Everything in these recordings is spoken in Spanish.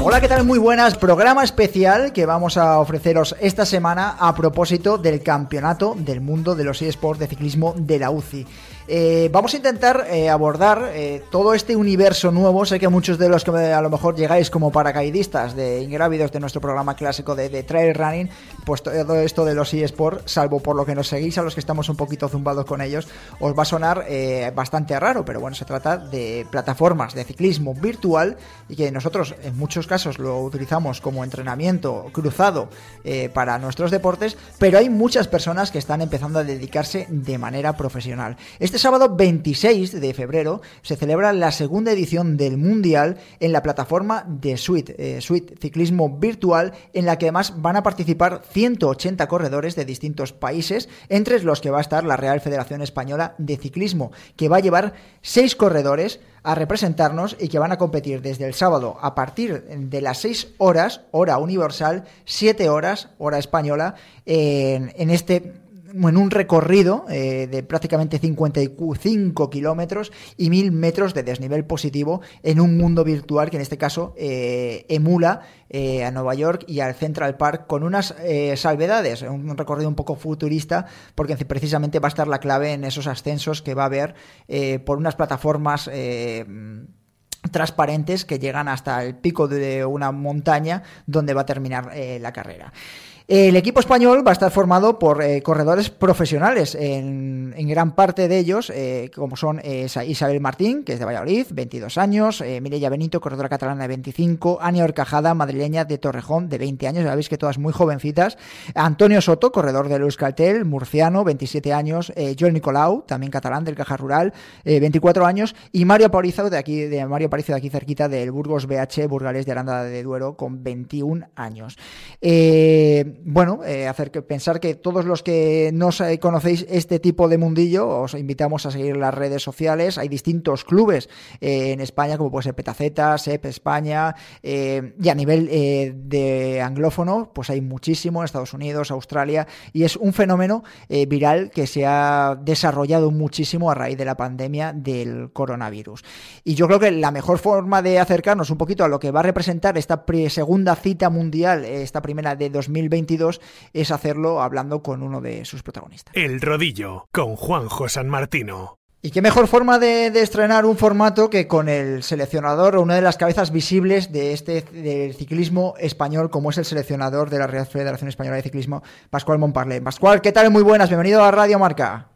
Hola, ¿qué tal? Muy buenas. Programa especial que vamos a ofreceros esta semana a propósito del Campeonato del Mundo de los eSports de Ciclismo de la UCI. Eh, vamos a intentar eh, abordar eh, todo este universo nuevo. Sé que muchos de los que a lo mejor llegáis como paracaidistas de ingrávidos de nuestro programa clásico de, trail running, pues todo esto de los eSports, salvo por lo que nos seguís a los que estamos un poquito zumbados con ellos, os va a sonar bastante raro, pero bueno, se trata de plataformas de ciclismo virtual y que nosotros en muchos casos lo utilizamos como entrenamiento cruzado para nuestros deportes, pero hay muchas personas que están empezando a dedicarse de manera profesional. Este sábado 26 de febrero se celebra la segunda edición del Mundial en la plataforma de Suite, eh, Suite Ciclismo Virtual, en la que además van a participar 180 corredores de distintos países, entre los que va a estar la Real Federación Española de Ciclismo, que va a llevar seis corredores a representarnos y que van a competir desde el sábado a partir de las 6 horas, hora universal, 7 horas, hora española, en este en un recorrido eh, de prácticamente 55 kilómetros y 1000 metros de desnivel positivo en un mundo virtual que en este caso eh, emula eh, a Nueva York y al Central Park con unas salvedades, un recorrido un poco futurista porque precisamente va a estar la clave en esos ascensos que va a haber por unas plataformas transparentes que llegan hasta el pico de una montaña donde va a terminar la carrera. El equipo español va a estar formado por eh, corredores profesionales, en, en, gran parte de ellos, eh, como son eh, Isabel Martín, que es de Valladolid, 22 años, eh, Mireia Benito, corredora catalana de 25, Ania Orcajada, madrileña de Torrejón, de 20 años, ya veis que todas muy jovencitas, Antonio Soto, corredor del Euskaltel, murciano, 27 años, eh, Joel Nicolau, también catalán del Caja Rural, 24 años, y Mario Aparizo, de aquí, de Mario Aparizo, de aquí cerquita del Burgos BH, Burgales de Aranda de Duero, con 21 años. Eh, bueno, eh, hacer que pensar que todos los que no conocéis este tipo de mundillo, os invitamos a seguir las redes sociales. Hay distintos clubes eh, en España, como puede ser Petaceta, SEP España, eh, y a nivel de anglófono, pues hay muchísimo en Estados Unidos, Australia, y es un fenómeno viral que se ha desarrollado muchísimo a raíz de la pandemia del coronavirus. Y yo creo que la mejor forma de acercarnos un poquito a lo que va a representar esta segunda cita mundial, esta primera de 2020, es hacerlo hablando con uno de sus protagonistas. El Rodillo, con Juanjo San Martino. Y qué mejor forma de, de, estrenar un formato que con el seleccionador o una de las cabezas visibles de este del ciclismo español, como es el seleccionador de la Real Federación Española de Ciclismo, Pascual Montparlé. Pascual, ¿qué tal? Muy buenas, bienvenido a Radio Marca.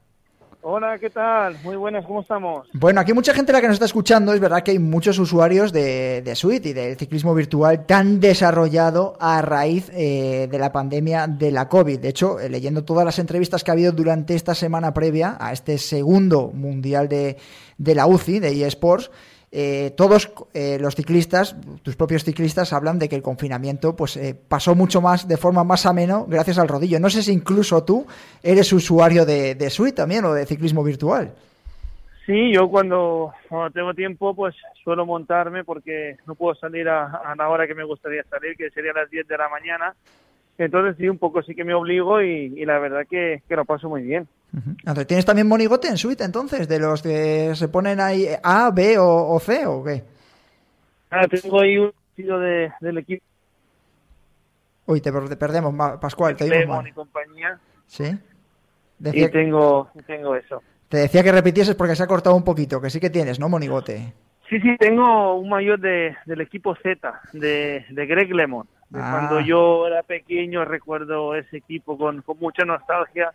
Hola, ¿qué tal? Muy buenas, ¿cómo estamos? Bueno, aquí mucha gente la que nos está escuchando, es verdad que hay muchos usuarios de, de Suite y del ciclismo virtual tan desarrollado a raíz eh, de la pandemia de la COVID. De hecho, eh, leyendo todas las entrevistas que ha habido durante esta semana previa a este segundo mundial de, de la UCI, de eSports, eh, todos eh, los ciclistas, tus propios ciclistas, hablan de que el confinamiento pues eh, pasó mucho más, de forma más ameno, gracias al rodillo. No sé si incluso tú eres usuario de, de también o de ciclismo virtual. Sí, yo cuando, cuando, tengo tiempo pues suelo montarme porque no puedo salir a, a la hora que me gustaría salir, que sería a las 10 de la mañana. Entonces sí, un poco sí que me obligo y, y la verdad que, que, lo paso muy bien. Uh -huh. ¿Tienes también monigote en suite entonces? ¿De los que se ponen ahí A, B o, o C o qué? Ah, tengo ahí un estilo de, del equipo. Uy, te, te perdemos, Pascual. Te Lemon y compañía. Sí. Decía... Y tengo, tengo eso. Te decía que repitieses porque se ha cortado un poquito, que sí que tienes, ¿no, monigote? Sí, sí, tengo un mayor de, del equipo Z, de, de Greg Lemon. De ah. Cuando yo era pequeño recuerdo ese equipo con, con mucha nostalgia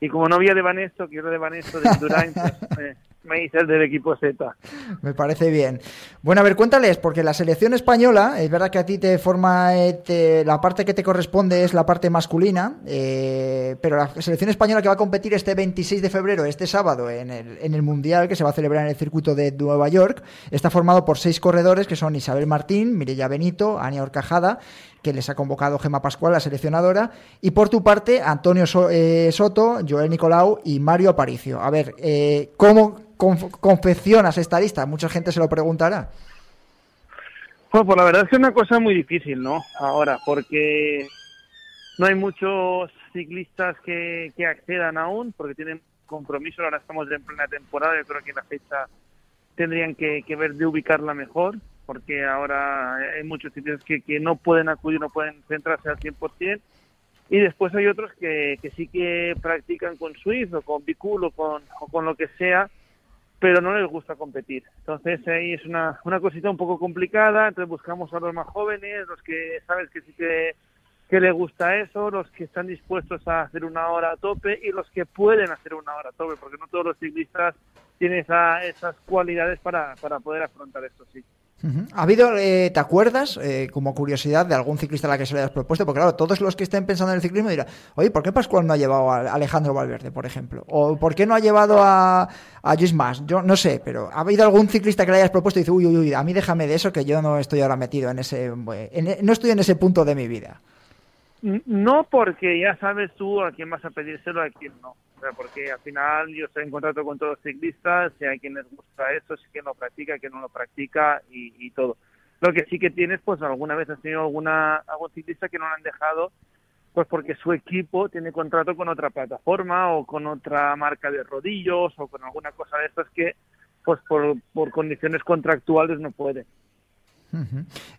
y como no había de Banesto, que era de Banesto, de Durán, pues, me hice el del equipo Z. Me parece bien. Bueno, a ver, cuéntales, porque la selección española, es verdad que a ti te forma, eh, la parte que te corresponde es la parte masculina, eh, pero la selección española que va a competir este 26 de febrero, este sábado, en el, en el Mundial que se va a celebrar en el circuito de Nueva York, está formado por seis corredores que son Isabel Martín, Mireya Benito, Ania Orcajada, que les ha convocado Gema Pascual, la seleccionadora, y por tu parte, Antonio eh, Soto, Joel Nicolau y Mario Aparicio. A ver, ¿cómo confeccionas esta lista? Mucha gente se lo preguntará. Bueno, pues la verdad es que es una cosa muy difícil, ¿no? Ahora, porque no hay muchos ciclistas que, accedan aún, porque tienen compromiso, ahora estamos en plena temporada, yo creo que la fecha tendrían que, que ver de ubicarla mejor, porque ahora hay muchos sitios que, que no pueden acudir, no pueden centrarse al 100%, y después hay otros que, que sí que practican con Swift o con Bicul o con, o con lo que sea, pero no les gusta competir. Entonces ahí es una, una cosita un poco complicada, entonces buscamos a los más jóvenes, los que sabes que sí que, que les gusta eso, los que están dispuestos a hacer una hora a tope y los que pueden hacer una hora a tope, porque no todos los ciclistas tienen esa, esas cualidades para, para poder afrontar esto, sí. ¿Ha habido, eh, te acuerdas, eh, como curiosidad, de algún ciclista a la que se le hayas propuesto? Porque claro, todos los que estén pensando en el ciclismo dirán, oye, ¿por qué Pascual no ha llevado a Alejandro Valverde, por ejemplo? ¿O por qué no ha llevado a, a? Yo no sé, pero ¿ha habido algún ciclista que le hayas propuesto y dice, uy, uy, uy, a mí déjame de eso que yo no estoy ahora metido en ese, no estoy en ese punto de mi vida? No porque ya sabes tú a quién vas a pedírselo, a quién no porque al final yo estoy en contacto con todos los ciclistas, si hay quien les gusta eso, si quien lo practica, quien no lo practica y, todo. Lo que sí que tienes, pues alguna vez has tenido alguna, algún ciclista que no lo han dejado, pues porque su equipo tiene contrato con otra plataforma o con otra marca de rodillos o con alguna cosa de estas que, pues por, por condiciones contractuales no puede.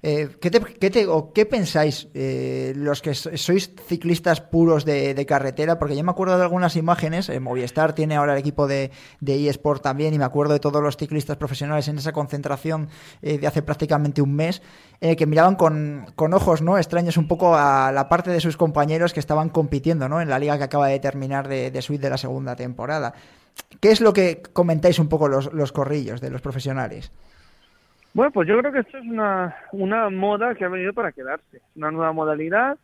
Eh, ¿qué, qué, o ¿Qué pensáis eh, los que sois ciclistas puros de, carretera? Porque yo me acuerdo de algunas imágenes, eh, Movistar tiene ahora el equipo de, eSport también, y me acuerdo de todos los ciclistas profesionales en esa concentración de hace prácticamente un mes, que miraban con, ojos no extraños un poco a la parte de sus compañeros que estaban compitiendo ¿no? en la liga que acaba de terminar de, de suite de la segunda temporada. ¿Qué es lo que comentáis un poco los corrillos de los profesionales? Bueno, pues yo creo que esto es una, una moda que ha venido para quedarse. Una nueva modalidad,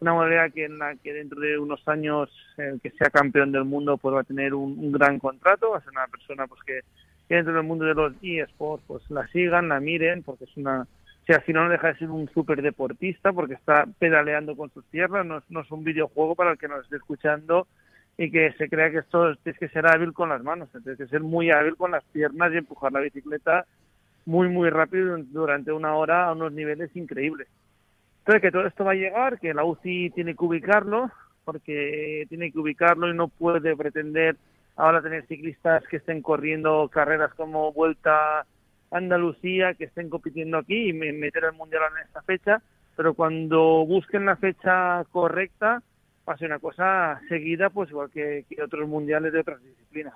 una modalidad que en la que dentro de unos años el que sea campeón del mundo pues va a tener un, gran contrato, va a ser una persona pues que, dentro del mundo de los eSports pues la sigan, la miren, porque es una... si al final no deja de ser un súper deportista porque está pedaleando con sus tierras, no es, no es un videojuego para el que nos esté escuchando y que se crea que esto tienes que ser hábil con las manos, tienes que ser muy hábil con las piernas y empujar la bicicleta muy, muy rápido durante una hora a unos niveles increíbles. Entonces, que todo esto va a llegar, que la UCI tiene que ubicarlo, porque tiene que ubicarlo y no puede pretender ahora tener ciclistas que estén corriendo carreras como Vuelta Andalucía, que estén compitiendo aquí y meter el Mundial en esta fecha, pero cuando busquen la fecha correcta, ser una cosa seguida, pues igual que, otros mundiales de otras disciplinas.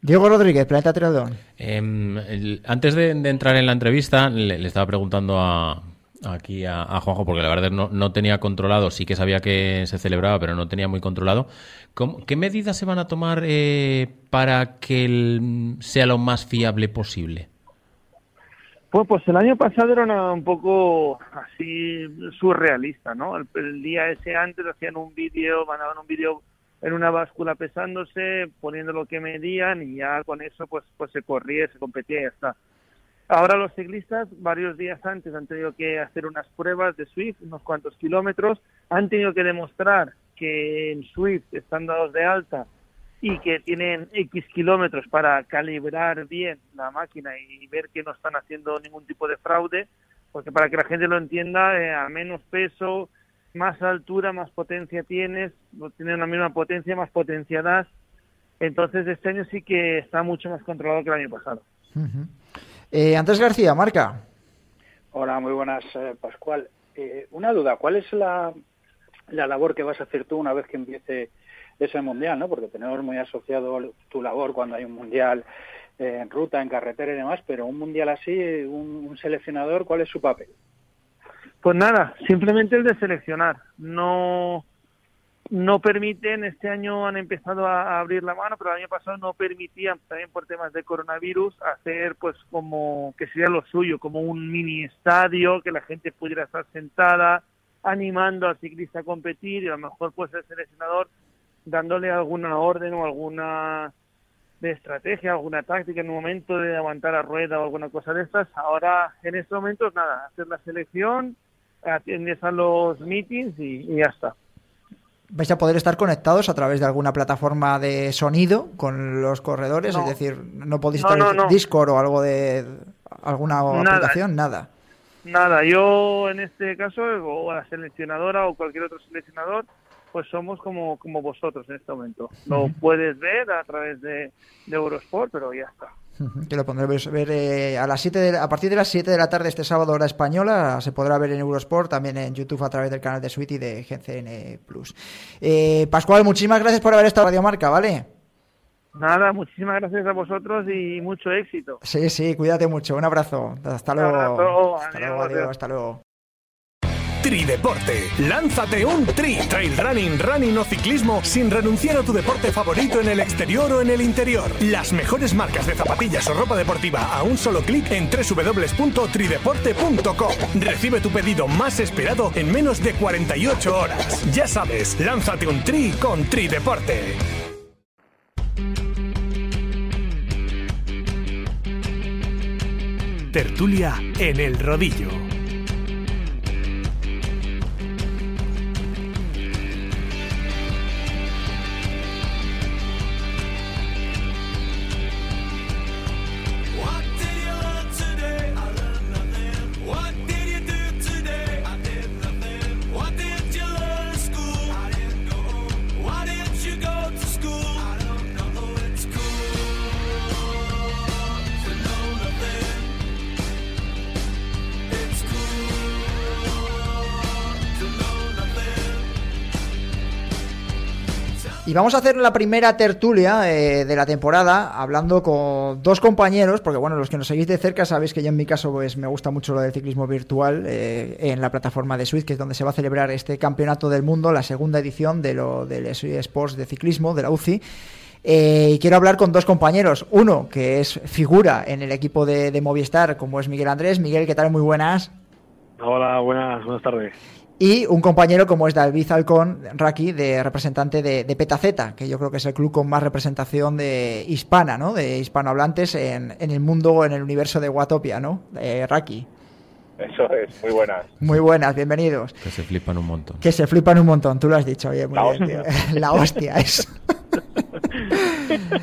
Diego Rodríguez, Planeta Triatlón. Em, antes de, entrar en la entrevista, le, estaba preguntando a, aquí a, Juanjo, porque la verdad no, no, tenía controlado, sí que sabía que se celebraba, pero no tenía muy controlado. ¿Qué medidas se van a tomar eh, para que sea lo más fiable posible? Pues, pues el año pasado era un poco así surrealista, ¿no? El, el, día ese antes hacían un vídeo, mandaban un vídeo en una báscula pesándose, poniendo lo que medían y ya con eso pues, pues se corría, se competía y ya está. Ahora los ciclistas varios días antes han tenido que hacer unas pruebas de Swift, unos cuantos kilómetros, han tenido que demostrar que en Swift están dados de alta y que tienen X kilómetros para calibrar bien la máquina y ver que no están haciendo ningún tipo de fraude, porque para que la gente lo entienda, eh, a menos peso, más altura, más potencia tienes, tienes la misma potencia, más potencia das. Entonces este año sí que está mucho más controlado que el año pasado. Eh, Andrés García, marca. Hola, muy buenas, eh, Pascual. Eh, una duda, ¿cuál es la, la labor que vas a hacer tú una vez que empiece ese mundial? ¿no? Porque tenemos muy asociado tu labor cuando hay un mundial en ruta, en carretera y demás, pero un mundial así, un seleccionador, ¿cuál es su papel? Pues nada, simplemente el de seleccionar. No, no permiten, este año han empezado a abrir la mano, pero el año pasado no permitían, también por temas de coronavirus, hacer pues como que sería lo suyo, como un mini estadio, que la gente pudiera estar sentada, animando al ciclista a competir y a lo mejor pues el seleccionador dándole alguna orden o alguna de estrategia, alguna táctica en un momento de aguantar a rueda o alguna cosa de estas. Ahora, en estos momentos, nada, hacer la selección, atiendes a los meetings y, y ya está. Vais a poder estar conectados a través de alguna plataforma de sonido con los corredores, es decir, no podéis estar en Discord o algo de alguna aplicación, nada. Nada, yo en este caso, o la seleccionadora o cualquier otro seleccionador, pues somos como, como vosotros en este momento. Lo puedes ver a través de Eurosport, pero ya está que lo pondremos ver eh, a las 7 a partir de las 7 de la tarde este sábado hora española se podrá ver en Eurosport también en YouTube a través del canal de Sweet y de GCN Plus. Eh, Pascual muchísimas gracias por haber estado en Radio Marca vale nada muchísimas gracias a vosotros y mucho éxito. Sí sí cuídate mucho un abrazo hasta luego. hasta luego adiós, hasta luego Trideporte. Lánzate un tri. Trail running, running o ciclismo sin renunciar a tu deporte favorito en el exterior o en el interior. Las mejores marcas de zapatillas o ropa deportiva a un solo clic en www.trideporte.com. Recibe tu pedido más esperado en menos de 48 horas. Ya sabes, lánzate un tri con Trideporte. Tertulia en el rodillo. Vamos a hacer la primera tertulia eh, de la temporada hablando con dos compañeros, porque bueno, los que nos seguís de cerca sabéis que yo en mi caso pues me gusta mucho lo del ciclismo virtual eh, en la plataforma de Switch, que es donde se va a celebrar este campeonato del mundo, la segunda edición de lo del Sports de ciclismo, de la UCI. Eh, y quiero hablar con dos compañeros. Uno, que es figura en el equipo de, de Movistar, como es Miguel Andrés. Miguel, ¿qué tal? Muy buenas. Hola, buenas, buenas tardes y un compañero como es David Alcón, Raki, de representante de, de, Petaceta, que yo creo que es el club con más representación de hispana, ¿no? De hispanohablantes en, en el mundo, en el universo de Watopia, ¿no? Eh, Raki. Eso es, muy buenas. Muy buenas, bienvenidos. Que se flipan un montón. Que se flipan un montón, tú lo has dicho, oye, muy La hostia. La hostia es.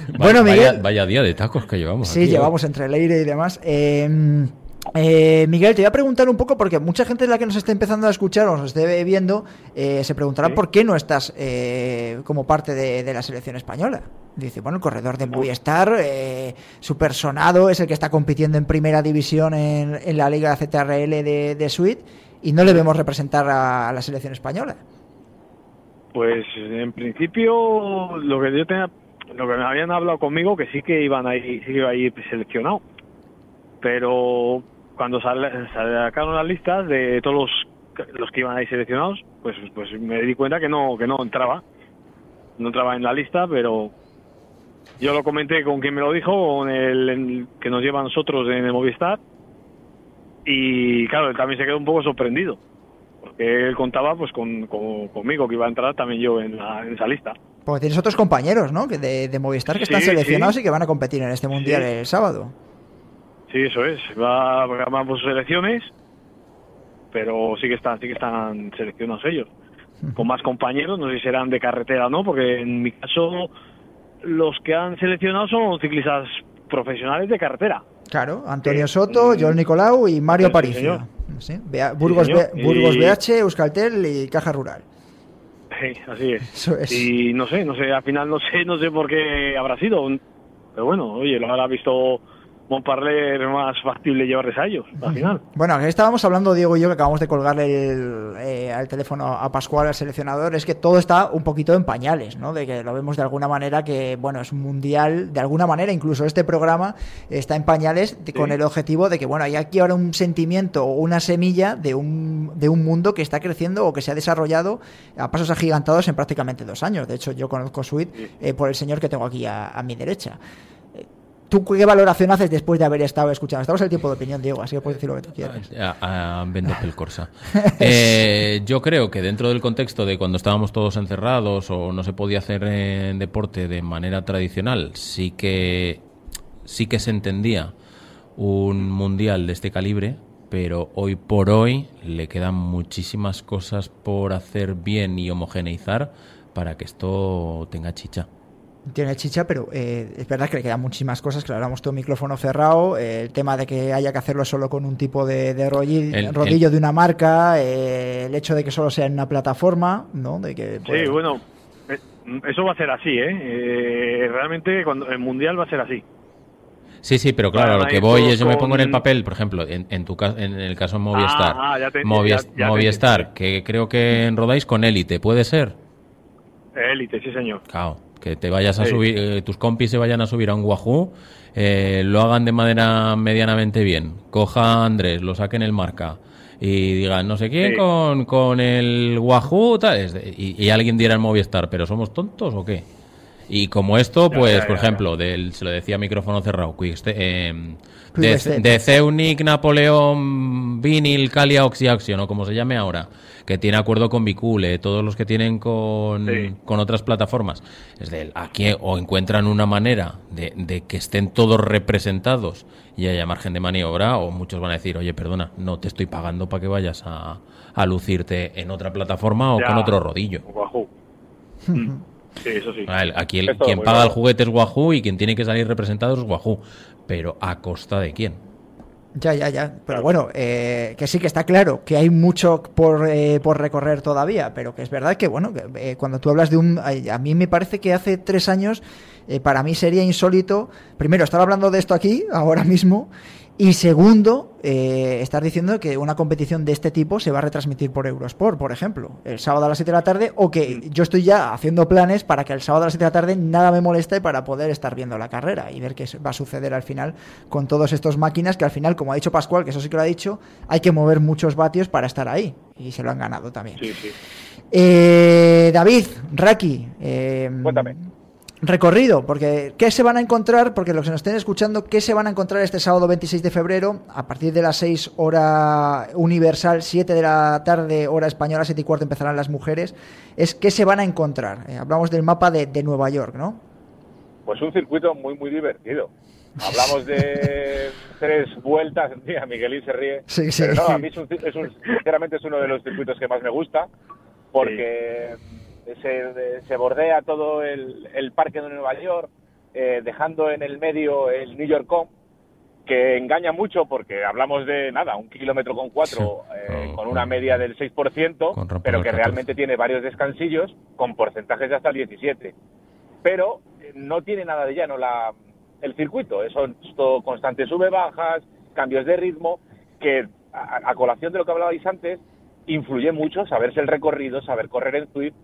bueno, Miguel. Vaya, día de tacos que llevamos. Sí, llevamos entre Leire y demás. Eh, eh, Miguel, te voy a preguntar un poco, porque mucha gente de la que nos está empezando a escuchar o nos esté viendo, eh, se preguntará por qué no estás eh, como parte de, la selección española. Dice, bueno, el corredor de Movistar, su personado es el que está compitiendo en primera división en, la Liga CTRL de, de Suite y no le vemos representar a, la selección española. Pues en principio lo que yo tenía, lo que me habían hablado conmigo que sí que iban ahí, sí que iba ahí seleccionado, pero cuando sacaron las listas de todos los, los que iban ahí seleccionados, pues, pues me di cuenta que no, que no entraba. No entraba en la lista, pero yo lo comenté con quien me lo dijo, con el, que nos lleva a nosotros en el Movistar. Y claro, él también se quedó un poco sorprendido, porque él contaba pues con, conmigo que iba a entrar también yo en, esa lista. Porque tienes otros compañeros, ¿no? Que de, Movistar que están seleccionados y que van a competir en este mundial el sábado. Sí, eso es. Va a programar sus elecciones, pero sí que están, sí que están seleccionados ellos. Con más compañeros, no sé si serán de carretera o no, porque en mi caso los que han seleccionado son ciclistas profesionales de carretera. Claro, Antonio Soto, Joel Nicolau y Mario Paricio. Burgos, Burgos BH, Euskaltel y Caja Rural. Sí, así es. Y no sé, no sé, al final no sé, no sé por qué habrá sido. Pero bueno, oye, lo habrá visto Montparler más factible llevarles a ellos, al final. Bueno, aquí estábamos hablando, Diego y yo, que acabamos de colgarle el, eh, al teléfono a Pascual, al seleccionador, es que todo está un poquito en pañales, ¿no? De que lo vemos de alguna manera que, bueno, es un mundial, de alguna manera, incluso este programa está en pañales con el objetivo de que, bueno, hay aquí ahora un sentimiento o una semilla de un, de un mundo que está creciendo o que se ha desarrollado a pasos agigantados en prácticamente dos años. De hecho, yo conozco Sweet eh, por el señor que tengo aquí a, a mi derecha. ¿Tú qué valoración haces después de haber estado escuchando? Estamos en el tiempo de opinión, Diego, así que puedes decir lo que tú quieras. A, a el Corsa. Eh, yo creo que dentro del contexto de cuando estábamos todos encerrados o no se podía hacer en deporte de manera tradicional, sí que, sí que se entendía un mundial de este calibre, pero hoy por hoy le quedan muchísimas cosas por hacer bien y homogeneizar para que esto tenga chicha tiene chicha, pero eh, es verdad que le quedan muchísimas cosas, que hablamos todo micrófono cerrado, eh, el tema de que haya que hacerlo solo con un tipo de, de rodillo, de una marca, eh, el hecho de que solo sea en una plataforma, ¿no? De que, Sí, pues, bueno, eso va a ser así, ¿eh? realmente cuando el Mundial va a ser así. Sí, sí, pero claro, lo que voy es, yo me pongo en el papel, por ejemplo, en, en tu en el caso de Movistar, ah, ah, Movistar, que creo que rodáis con élite, ¿puede ser? Élite, sí señor. Claro, que te vayas a subir, eh, tus compis se vayan a subir a un Wahoo, eh, lo hagan de manera medianamente bien, coja a Andrés, lo saquen el marca y digan no sé quién con, con el Wahoo tal, y, alguien diera el Movistar, pero somos tontos o qué? Y como esto, pues, por ejemplo, del, se lo decía micrófono cerrado, eh, de, de Ceunic, Napoleón, Vinil, Calia, Oxyaction, o como se llame ahora que tiene acuerdo con Bicule, todos los que tienen con, otras plataformas, es de aquí o encuentran una manera de, que estén todos representados y haya margen de maniobra, o muchos van a decir, oye, perdona, no te estoy pagando para que vayas a, lucirte en otra plataforma o con otro rodillo. Sí, eso sí. Aquí el, quien paga el juguete es Wahoo y quien tiene que salir representado es Wahoo. Pero ¿a costa de quién? Ya, ya, ya. Pero bueno, eh, que sí que está claro que hay mucho por, eh, por recorrer todavía, pero que es verdad que, bueno, eh, cuando tú hablas de un... A mí me parece que hace tres años, para mí sería insólito, primero, estar hablando de esto aquí, ahora mismo, y segundo, eh, estar diciendo que una competición de este tipo se va a retransmitir por Eurosport, por ejemplo, el sábado a las 7 de la tarde, o que yo estoy ya haciendo planes para que el sábado a las 7 de la tarde nada me moleste para poder estar viendo la carrera y ver qué va a suceder al final con todos estos máquinas que al final, como ha dicho Pascual, que eso sí que lo ha dicho, hay que mover muchos vatios para estar ahí y se lo han ganado también. Sí, sí. Eh, David, Raki, eh, cuéntame recorrido, porque ¿qué se van a encontrar? Porque los que nos estén escuchando, ¿qué se van a encontrar este sábado 26 de febrero? A partir de las 6 hora universal, 7 de la tarde, hora española, 7 y cuarto empezarán las mujeres. Es ¿qué se van a encontrar? Eh, hablamos del mapa de, Nueva York, ¿no? Pues un circuito muy, muy divertido. Hablamos de tres vueltas, mira, Miguelín se ríe. Sí, sí. Pero no, a mí es sinceramente es uno de los circuitos que más me gusta, porque se, bordea todo el, parque de Nueva York, eh, dejando en el medio el New York Com, que engaña mucho porque hablamos de nada, un kilómetro con cuatro, eh, con una media del 6%, pero que realmente tiene varios descansillos con porcentajes de hasta el 17%. Pero eh, no tiene nada de llano la, el circuito, eso todo constante sube-bajas, cambios de ritmo, que a, colación de lo que hablabais antes, influye mucho saberse el recorrido, saber correr en Swift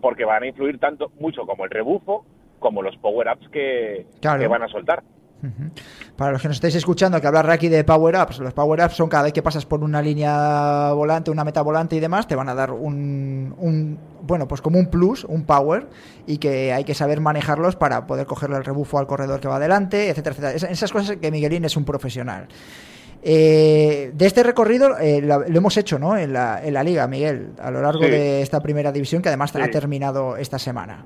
porque van a influir tanto, mucho como el rebufo, como los power-ups que, van a soltar. Para los que nos estáis escuchando, que hablar aquí de power-ups, los power-ups son cada vez que pasas por una línea volante, una meta volante y demás, te van a dar un, un, bueno, pues como un plus, un power, y que hay que saber manejarlos para poder cogerle el rebufo al corredor que va adelante, etcétera, etcétera. Esas cosas que Miguelín es un profesional. Eh, de este recorrido eh, lo, hemos hecho ¿no? en, la, en la liga, Miguel, a lo largo de esta primera división que además ha terminado esta semana.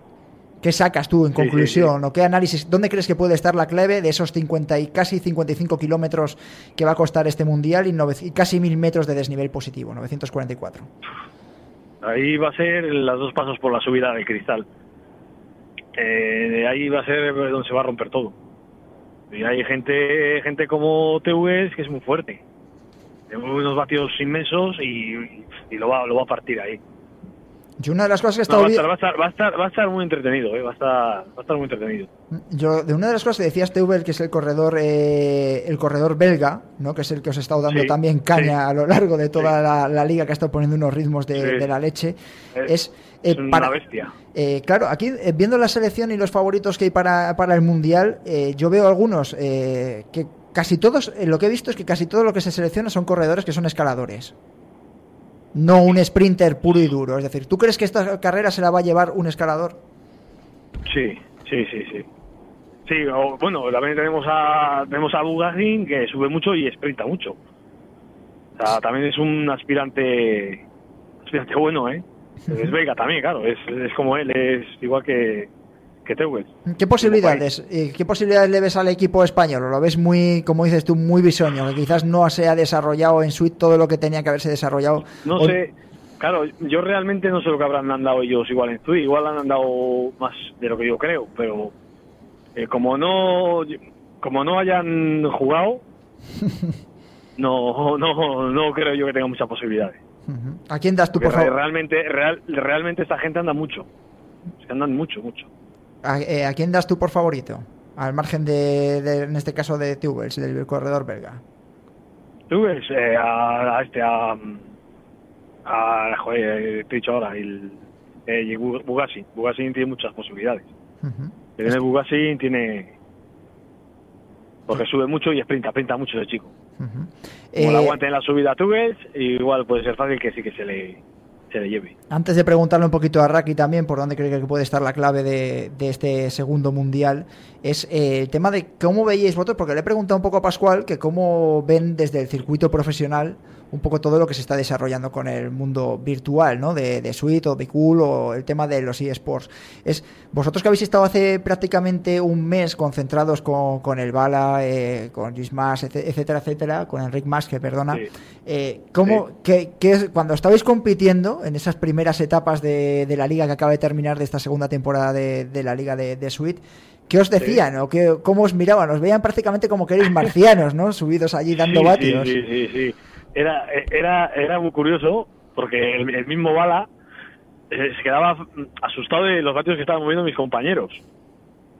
¿Qué sacas tú en conclusión? ¿O qué análisis? ¿Dónde crees que puede estar la clave de esos 50 y casi 55 kilómetros que va a costar este mundial y, casi mil metros de desnivel positivo, 944? Ahí va a ser los dos pasos por la subida del cristal. Eh, ahí va a ser donde se va a romper todo. Y hay gente gente como TVS que es muy fuerte. Tiene unos vatios inmensos y, lo, va, lo va a partir ahí. Yo una de las cosas que he No, va, a estar, va, a estar, va, a estar, va a estar muy entretenido, ¿eh? va, a estar, va a estar muy entretenido. Yo, de una de las cosas que decías Teubel, que es el corredor, eh, el corredor belga, ¿no? que es el que os ha estado dando Sí, también caña sí. a lo largo de toda Sí. la, la liga, que ha estado poniendo unos ritmos de, la leche, Es- es, eh, es una para, bestia. eh, claro, aquí eh, viendo la selección y los favoritos que hay para, para el Mundial, eh, yo veo algunos eh, que casi todos, lo que he visto es que casi todo lo que se selecciona son corredores que son escaladores. No un sprinter puro y duro. Es decir, ¿tú crees que esta carrera se la va a llevar un escalador? Sí, sí, sí, sí. Sí, o- bueno, también tenemos a tenemos a que sube mucho y sprinta mucho. O sea, también es un aspirante aspirante bueno, ¿eh? Es belga también, claro, es, es como él, es igual que, que. ¿Qué posibilidades, eh, ¿Qué posibilidades le ves al equipo español? ¿O lo ves muy, como dices tú, muy bisoño? Que quizás no se ha desarrollado en suite todo lo que tenía que haberse desarrollado. No O- sé, claro, yo realmente no sé lo que habrán andado ellos igual en Zui, igual han andado más de lo que yo creo, pero eh, como no como no hayan jugado, no, no, no creo yo que tenga muchas posibilidades. ¿A quién das tú, por favor? realmente, real, realmente esta gente anda mucho. Es que andan mucho, mucho. ¿A, eh, a quién das tú por favorito? Al margen de, de- en este caso, de Tubels, del corredor belga. Tú ves eh, a, a este, a, a joder, eh, te he dicho ahora, el, eh, Bugasi. Bugasi tiene muchas posibilidades. Ujú. Tiene Bugasi, tiene... Porque sube mucho y sprinta, sprinta mucho ese chico. Ujú. Como Eh, la aguante en la subida a Tugues, igual puede ser fácil que sí que se le, Antes de preguntarle un poquito a Raki también por dónde cree que puede estar la clave de, de este segundo mundial, es eh, el tema de cómo veíais vosotros, porque le he preguntado un poco a Pascual que cómo ven desde el circuito profesional un poco todo lo que se está desarrollando con el mundo virtual, ¿no? De, de Suite o de Cool o el tema de los eSports. Es vosotros que habéis estado hace prácticamente un mes concentrados con, con el Bala, eh, con Luis Mas, etcétera, etcétera, con Enric Mas, que perdona. Sí. Eh, ¿cómo, qué- qué es, cuando estabais compitiendo en esas primeras etapas de, de la liga que acaba de terminar de esta segunda temporada de, de la liga de, de Suite, ¿qué os decían o qué, cómo os miraban? Os veían prácticamente como que erais marcianos, ¿no? Subidos allí dando sí, vatios. Sí, sí, sí, sí. Era, era, era muy curioso porque el, el mismo Bala eh, se quedaba asustado de los vatios que estaban moviendo mis compañeros.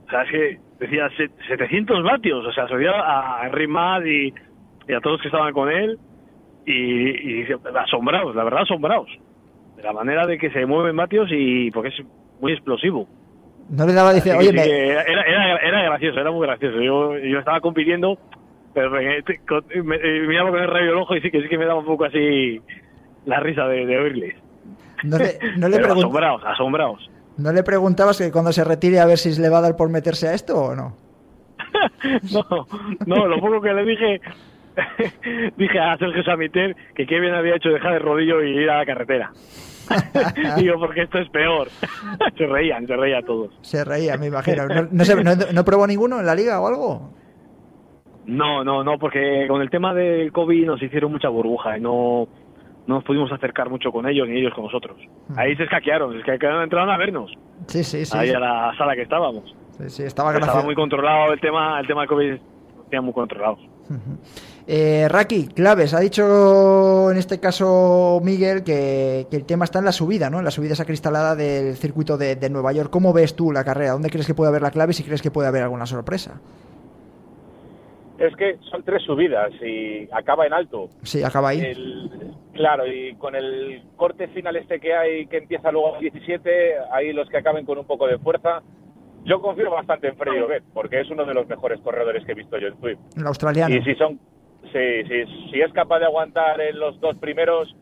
O sea, es que decía "Se- 700 vatios. O sea, se oía a Henry Mad y, y a todos los que estaban con él y, y asombrados, la verdad asombrados. De la manera de que se mueven vatios y porque es muy explosivo. No le daba, dice, oye, me- era, era, era gracioso, era muy gracioso. Yo, yo estaba compitiendo, pero eh, te- con- me, eh, miraba con el rayo del ojo y sí que sí que me daba un poco así la risa de, de oírles. no le, no le pregun- asombrados, asombrados. ¿no le preguntabas que cuando se retire a ver si le va a dar por meterse a esto o no? No, no, lo poco que le dije, dije a Sergio Samiter que qué bien había hecho dejar el rodillo y ir a la carretera. Digo, porque esto es peor. se reían, se reían todos. Se reía, me imagino. ¿No, no, se- no- no probó ninguno en la liga o algo? No, no, no, porque con el tema del COVID nos hicieron mucha burbuja y no, no nos pudimos acercar mucho con ellos ni ellos con nosotros. Ahí se escaquearon, se escaquearon, entraron a vernos, Sí, sí, sí. ahí a la sala que estábamos. Sí, sí, estaba Estaba muy controlado el tema, el tema del COVID, tenían muy controlados. Eh, Raki, claves. Ha dicho en este caso Miguel que, que el tema está en la subida, ¿no? En la subida esa cristalada del circuito de, de Nueva York. ¿Cómo ves tú la carrera? ¿Dónde crees que puede haber la clave y si crees que puede haber alguna sorpresa? Es que son tres subidas y acaba en alto. Sí, acaba ahí. El- claro, y con el corte final este que hay, que empieza luego a 17, ahí los que acaben con un poco de fuerza. Yo confío bastante en Freddy Oguet, porque es uno de los mejores corredores que he visto yo en Swift. El australiano. Y si son, si, si, si es capaz de aguantar en los dos primeros,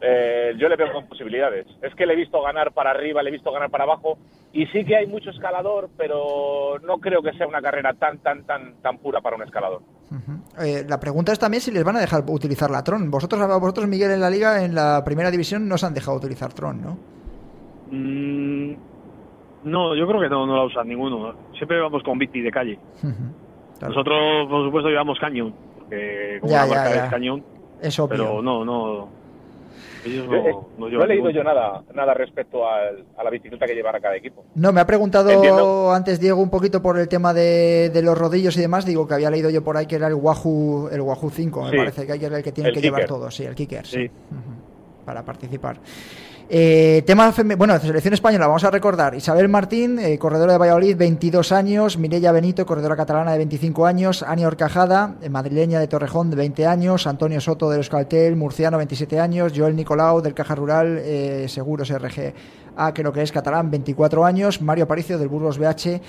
eh, yo le veo con posibilidades. Es que le he visto ganar para arriba, le he visto ganar para abajo, y sí que hay mucho escalador, pero no creo que sea una carrera tan, tan, tan, tan pura para un escalador. Eh, la pregunta es también si les van a dejar utilizar la Tron. Vosotros, vosotros, Miguel, en la liga, en la primera división, no os han dejado utilizar Tron, ¿no? Mm, no, yo creo que no, no la usan ninguno. Siempre vamos con Viti de calle. Claro. Nosotros, por supuesto, llevamos Canyon, porque como Ya, la ya, marca ya. es Canyon, Es obvio. pero no, no. Ellos Eh, eh, no, no no he leído yo nada, nada respecto al- a la bicicleta que llevará cada equipo. No, me ha preguntado Entiendo. antes Diego un poquito por el tema de, de los rodillos y demás. Digo que había leído yo por ahí que era el Wahoo, el Wahoo 5, me parece que hay que era el que tiene El que llevar todo, sí, el kicker, sí. Para participar. Eh, tema bueno, selección española, vamos a recordar. Isabel Martín, eh, corredora de Valladolid, 22 años. Mireia Benito, corredora catalana de 25 años. Ania Orcajada, eh, madrileña de Torrejón, de 20 años. Antonio Soto de Euskaltel, murciano, 27 años. Joel Nicolau, del Caja Rural, eh, Seguros RG. A, que lo que es catalán, 24 años. Mario Aparicio, del Burgos BH,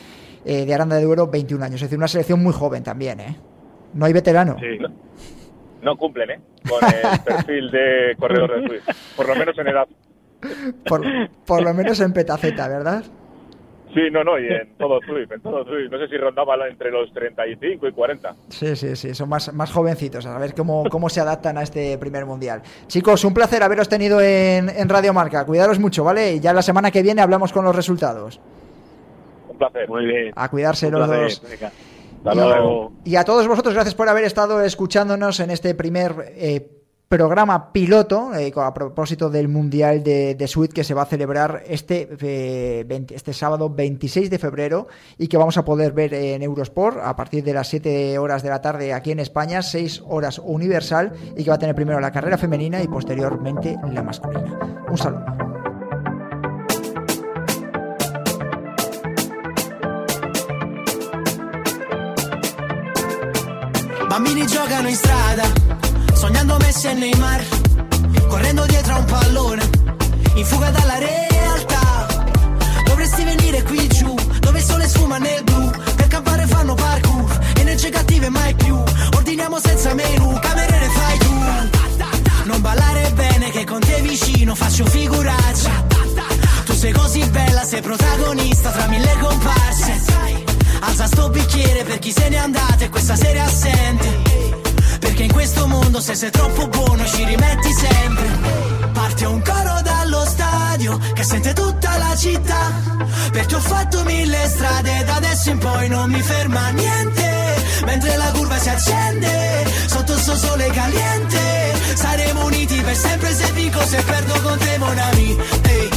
de Aranda de Duero, 21 años. Es decir, una selección muy joven también, ¿eh? No hay veterano. Sí, no, cumplen, ¿eh? Con el perfil de corredor de. Por lo menos en edad. Por, lo menos en Petaceta, ¿verdad? Sí, no, no, y en todo Swift, en todo Swift. No sé si rondaba entre los 35 y 40. Sí, sí, sí, son más, más jovencitos, a ver cómo, cómo se adaptan a este primer mundial. Chicos, un placer haberos tenido en, en Radio Marca. Cuidaros mucho, ¿vale? Y ya la semana que viene hablamos con los resultados. Un placer. Muy bien. A cuidarse los dos. Y, a todos vosotros, gracias por haber estado escuchándonos en este primer eh, programa piloto eh, a propósito del Mundial de, de que se va a celebrar este, eh, este sábado 26 de febrero y que vamos a poder ver en Eurosport a partir de las 7 horas de la tarde aquí en España, 6 horas universal y que va a tener primero la carrera femenina y posteriormente la masculina. Un saludo. Sognando Messi e Neymar Correndo dietro a un pallone In fuga dalla realtà. Dovresti venire qui giù Dove il sole sfuma nel blu Per campare fanno parkour Energie cattive mai più. Ordiniamo senza menù Cameriere fai tu. Non ballare bene che con te vicino faccio figuracce Tu sei così bella, sei protagonista tra mille comparse. Alza sto bicchiere per chi se n'è andato e questa sera assente perché in questo mondo se sei troppo buono ci rimetti sempre. Parte un coro dallo stadio che sente tutta la città. Perché ho fatto mille strade da adesso in poi non mi ferma niente. Mentre la curva si accende sotto sto sole caliente. Saremo uniti per sempre se dico se perdo con te mon ami. Hey